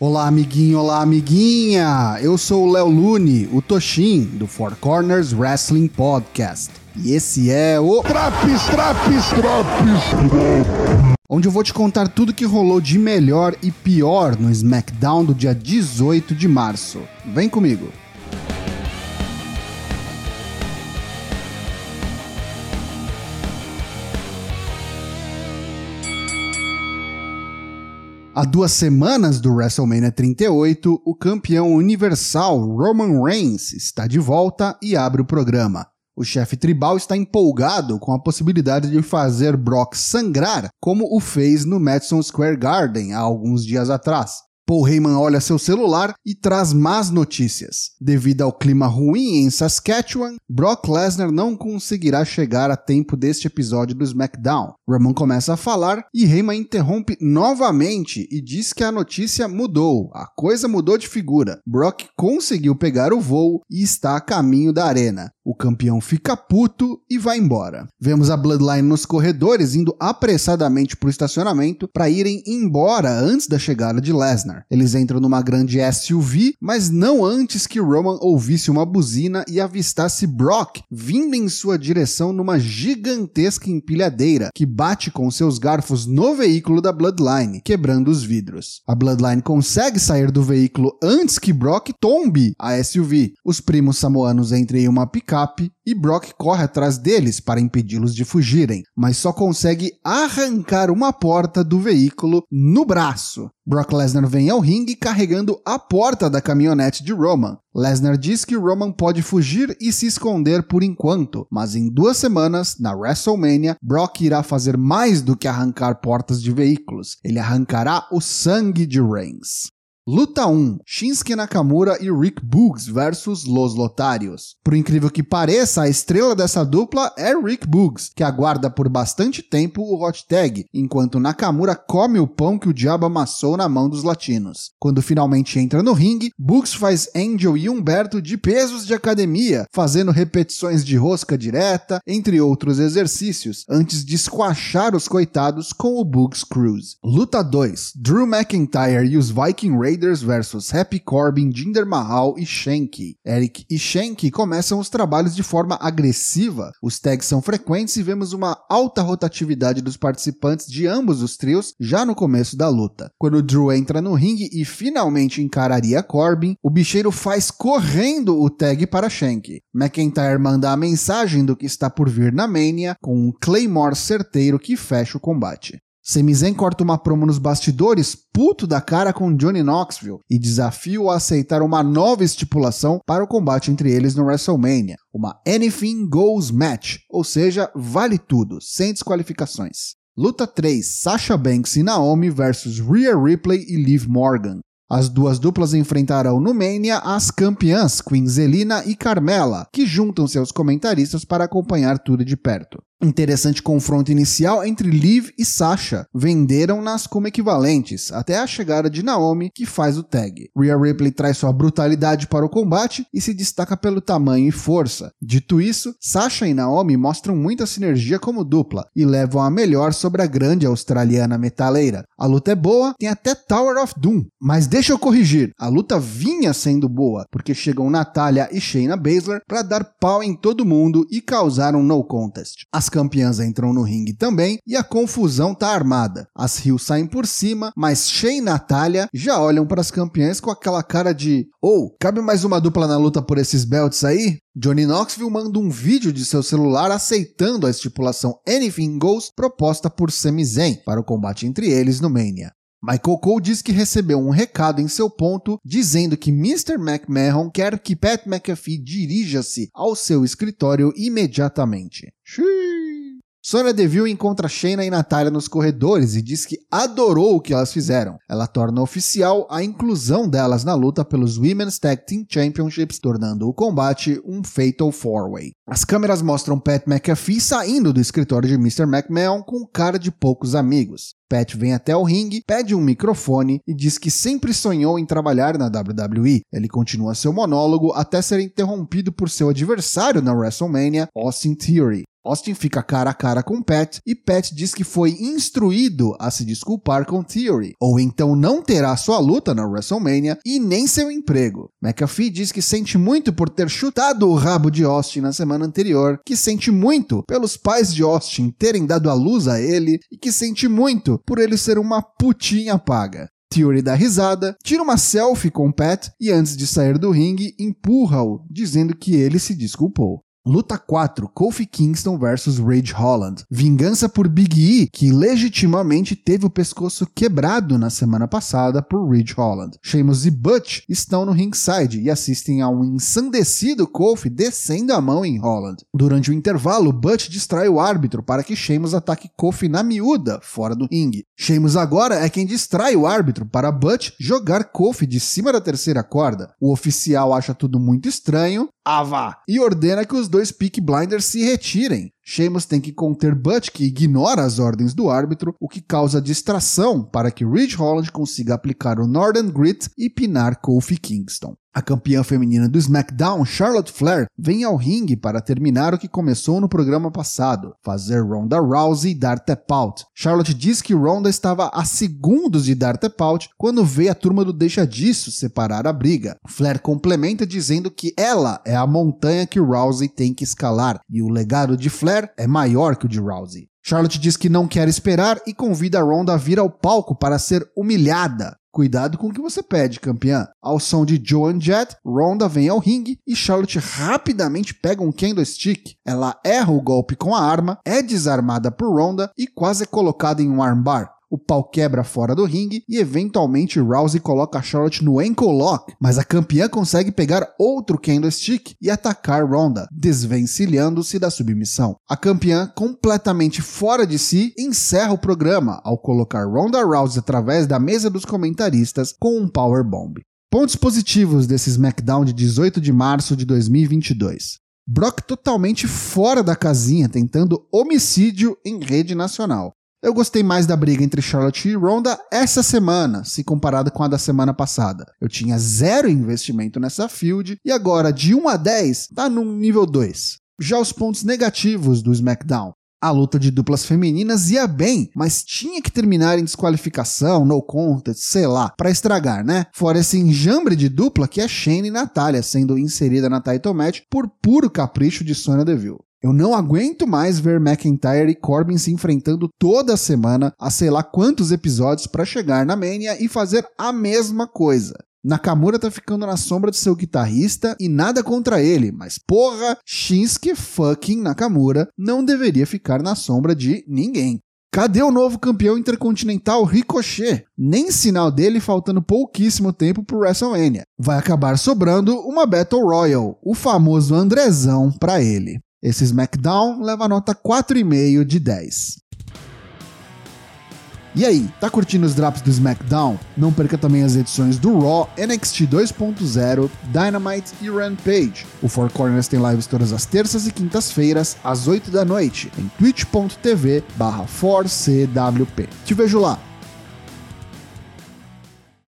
Olá, amiguinho, olá, amiguinha! Eu sou o Léo Lune, o Toshin, do Four Corners Wrestling Podcast. E esse é o. Traps, traps, traps! Onde eu vou te contar tudo que rolou de melhor e pior no SmackDown do dia 18 de março. Vem comigo! Há duas semanas do WrestleMania 38, o campeão universal Roman Reigns está de volta e abre o programa. O chefe tribal está empolgado com a possibilidade de fazer Brock sangrar, como o fez no Madison Square Garden há alguns dias atrás. Paul Heyman olha seu celular e traz más notícias. Devido ao clima ruim em Saskatchewan, Brock Lesnar não conseguirá chegar a tempo deste episódio do SmackDown. Roman começa a falar e Heyman interrompe novamente e diz que a notícia mudou, a coisa mudou de figura. Brock conseguiu pegar o voo e está a caminho da arena. O campeão fica puto e vai embora. Vemos a Bloodline nos corredores indo apressadamente para o estacionamento para irem embora antes da chegada de Lesnar. Eles entram numa grande SUV, mas não antes que Roman ouvisse uma buzina e avistasse Brock vindo em sua direção numa gigantesca empilhadeira que bate com seus garfos no veículo da Bloodline, quebrando os vidros. A Bloodline consegue sair do veículo antes que Brock tombe a SUV. Os primos samoanos entram em uma picape e Brock corre atrás deles para impedi-los de fugirem, mas só consegue arrancar uma porta do veículo no braço. Brock Lesnar vem ao ringue carregando a porta da caminhonete de Roman. Lesnar diz que Roman pode fugir e se esconder por enquanto, mas em duas semanas, na WrestleMania, Brock irá fazer mais do que arrancar portas de veículos. Ele arrancará o sangue de Reigns. Luta 1: Shinsuke Nakamura e Rick Boogs versus Los Lotários. Por incrível que pareça, a estrela dessa dupla é Rick Boogs, que aguarda por bastante tempo o hot tag, enquanto Nakamura come o pão que o diabo amassou na mão dos latinos. Quando finalmente entra no ringue, Boogs faz Angel e Humberto de pesos de academia, fazendo repetições de rosca direta, entre outros exercícios, antes de squashar os coitados com o Boogs Cruise. Luta 2: Drew McIntyre e os Viking Raiders Raiders versus Happy Corbin, Jinder Mahal e Shanky. Eric e Shanky começam os trabalhos de forma agressiva. Os tags são frequentes e vemos uma alta rotatividade dos participantes de ambos os trios já no começo da luta. Quando Drew entra no ringue e finalmente encararia Corbin, o bicheiro faz correndo o tag para Shanky. McIntyre manda a mensagem do que está por vir na Mania com um Claymore certeiro que fecha o combate. Semizen corta uma promo nos bastidores, puto da cara com Johnny Knoxville, e desafia-o a aceitar uma nova estipulação para o combate entre eles no WrestleMania, uma Anything Goes Match, ou seja, vale tudo, sem desqualificações. Luta 3: Sasha Banks e Naomi versus Rhea Ripley e Liv Morgan. As duas duplas enfrentarão no Mania as campeãs Queen Zelina e Carmela, que juntam seus comentaristas para acompanhar tudo de perto. Interessante confronto inicial entre Liv e Sasha. Venderam-nas como equivalentes, até a chegada de Naomi, que faz o tag. Rhea Ripley traz sua brutalidade para o combate e se destaca pelo tamanho e força. Dito isso, Sasha e Naomi mostram muita sinergia como dupla e levam a melhor sobre a grande australiana metaleira. A luta é boa, tem até Tower of Doom, mas deixa eu corrigir, a luta vinha sendo boa, porque chegam Natália e Shayna Baszler para dar pau em todo mundo e causar um no contest. As campeãs entram no ringue também e a confusão tá armada. As Rios saem por cima, mas Shea e Natália já olham para as campeãs com aquela cara de: ou oh, cabe mais uma dupla na luta por esses belts aí? Johnny Knoxville manda um vídeo de seu celular aceitando a estipulação Anything Goes proposta por Sami Zayn para o combate entre eles no Mania. Michael Cole diz que recebeu um recado em seu ponto dizendo que Mr. McMahon quer que Pat McAfee dirija-se ao seu escritório imediatamente. Xiii. Sonya Deville encontra Shayna e Natália nos corredores e diz que adorou o que elas fizeram. Ela torna oficial a inclusão delas na luta pelos Women's Tag Team Championships, tornando o combate um Fatal 4-Way. As câmeras mostram Pat McAfee saindo do escritório de Mr. McMahon com cara de poucos amigos. Pat vem até o ringue, pede um microfone e diz que sempre sonhou em trabalhar na WWE. Ele continua seu monólogo até ser interrompido por seu adversário na WrestleMania, Austin Theory. Austin fica cara a cara com Pat e Pat diz que foi instruído a se desculpar com Theory, ou então não terá sua luta na WrestleMania e nem seu emprego. McAfee diz que sente muito por ter chutado o rabo de Austin na semana anterior, que sente muito pelos pais de Austin terem dado a luz a ele e que sente muito por ele ser uma putinha paga. Theory dá risada, tira uma selfie com Pat e antes de sair do ringue empurra-o, dizendo que ele se desculpou. Luta 4: Kofi Kingston vs Rage Holland. Vingança por Big E, que legitimamente teve o pescoço quebrado na semana passada por Rage Holland. Sheamus e Butch estão no ringside e assistem a um ensandecido Kofi descendo a mão em Holland. Durante o intervalo, Butch distrai o árbitro para que Sheamus ataque Kofi na miúda, fora do ringue. Sheamus agora é quem distrai o árbitro para Butch jogar Kofi de cima da terceira corda. O oficial acha tudo muito estranho, Ava, e ordena que os dois Peak Blinders se retirem. Sheamus tem que conter Butch, que ignora as ordens do árbitro, o que causa distração para que Ridge Holland consiga aplicar o Northern Grit e pinar Kofi Kingston. A campeã feminina do SmackDown, Charlotte Flair, vem ao ringue para terminar o que começou no programa passado, fazer Ronda Rousey dar tap out. Charlotte diz que Ronda estava a segundos de dar tap out quando vê a turma do Deixa Disso separar a briga. Flair complementa dizendo que ela é a montanha que Rousey tem que escalar e o legado de Flair é maior que o de Rousey. Charlotte diz que não quer esperar e convida Ronda a vir ao palco para ser humilhada. Cuidado com o que você pede, campeã. Ao som de Joan Jett, Ronda vem ao ringue e Charlotte rapidamente pega um candlestick. Ela erra o golpe com a arma, é desarmada por Ronda e quase é colocada em um armbar o pau quebra fora do ringue e eventualmente Rousey coloca Charlotte no ankle lock, mas a campeã consegue pegar outro candlestick e atacar Ronda, desvencilhando-se da submissão. A campeã, completamente fora de si, encerra o programa ao colocar Ronda Rousey através da mesa dos comentaristas com um powerbomb. Pontos positivos desse SmackDown de 18 de março de 2022. Brock totalmente fora da casinha, tentando homicídio em rede nacional. Eu gostei mais da briga entre Charlotte e Ronda essa semana, se comparada com a da semana passada. Eu tinha zero investimento nessa field e agora de 1 a 10 tá no nível 2. Já os pontos negativos do SmackDown. A luta de duplas femininas ia bem, mas tinha que terminar em desqualificação, no contest, sei lá, para estragar, né? Fora esse enjambre de dupla que é Shane e Natália sendo inserida na title match por puro capricho de Sonya Deville. Eu não aguento mais ver McIntyre e Corbin se enfrentando toda semana a sei lá quantos episódios para chegar na Mania e fazer a mesma coisa. Nakamura tá ficando na sombra de seu guitarrista e nada contra ele, mas porra, Shinsuke fucking Nakamura não deveria ficar na sombra de ninguém. Cadê o novo campeão intercontinental Ricochet? Nem sinal dele faltando pouquíssimo tempo pro WrestleMania. Vai acabar sobrando uma Battle Royal, o famoso Andrezão para ele. Esse SmackDown leva nota 4,5 de 10. E aí, tá curtindo os drops do SmackDown? Não perca também as edições do Raw, NXT 2.0, Dynamite e Rampage. O Four Corners tem lives todas as terças e quintas-feiras, às 8 da noite, em twitch.tv barra 4CWP. Te vejo lá!